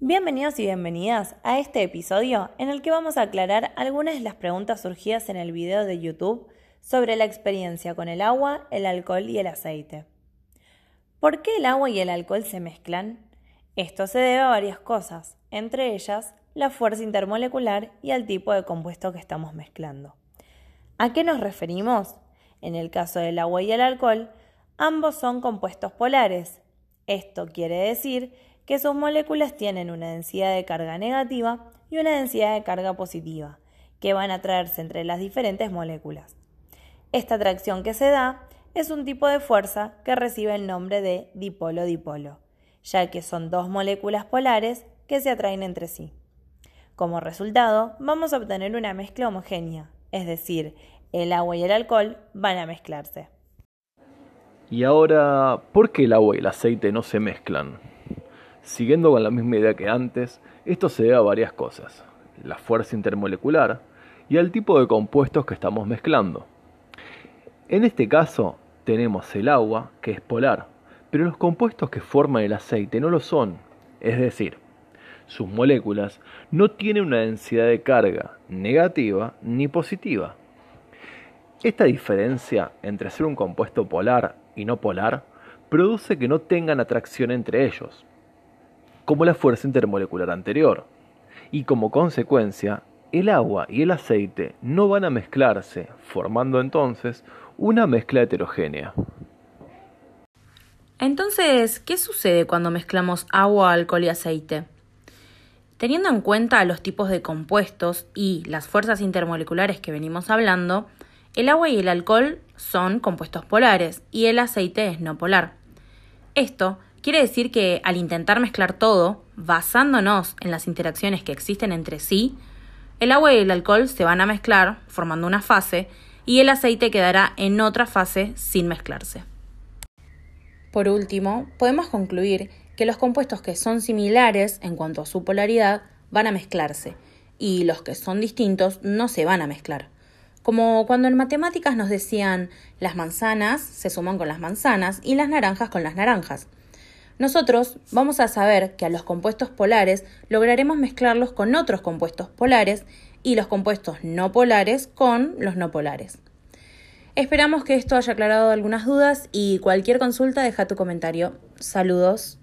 Bienvenidos y bienvenidas a este episodio en el que vamos a aclarar algunas de las preguntas surgidas en el video de YouTube sobre la experiencia con el agua, el alcohol y el aceite. ¿Por qué el agua y el alcohol se mezclan? Esto se debe a varias cosas, entre ellas la fuerza intermolecular y al tipo de compuesto que estamos mezclando. ¿A qué nos referimos? En el caso del agua y el alcohol, ambos son compuestos polares. Esto quiere decir que sus moléculas tienen una densidad de carga negativa y una densidad de carga positiva, que van a atraerse entre las diferentes moléculas. Esta atracción que se da es un tipo de fuerza que recibe el nombre de dipolo-dipolo, ya que son dos moléculas polares que se atraen entre sí. Como resultado, vamos a obtener una mezcla homogénea, es decir, el agua y el alcohol van a mezclarse. Y ahora, ¿por qué el agua y el aceite no se mezclan? Siguiendo con la misma idea que antes, esto se debe a varias cosas, la fuerza intermolecular y al tipo de compuestos que estamos mezclando. En este caso tenemos el agua, que es polar, pero los compuestos que forman el aceite no lo son, es decir, sus moléculas no tienen una densidad de carga negativa ni positiva. Esta diferencia entre ser un compuesto polar y no polar produce que no tengan atracción entre ellos, como la fuerza intermolecular anterior. Y como consecuencia, el agua y el aceite no van a mezclarse, formando entonces una mezcla heterogénea. Entonces, ¿qué sucede cuando mezclamos agua, alcohol y aceite? Teniendo en cuenta los tipos de compuestos y las fuerzas intermoleculares que venimos hablando, el agua y el alcohol son compuestos polares y el aceite es no polar. Esto Quiere decir que al intentar mezclar todo, basándonos en las interacciones que existen entre sí, el agua y el alcohol se van a mezclar formando una fase y el aceite quedará en otra fase sin mezclarse. Por último, podemos concluir que los compuestos que son similares en cuanto a su polaridad van a mezclarse y los que son distintos no se van a mezclar. Como cuando en matemáticas nos decían las manzanas se suman con las manzanas y las naranjas con las naranjas. Nosotros vamos a saber que a los compuestos polares lograremos mezclarlos con otros compuestos polares y los compuestos no polares con los no polares. Esperamos que esto haya aclarado algunas dudas y cualquier consulta deja tu comentario. Saludos.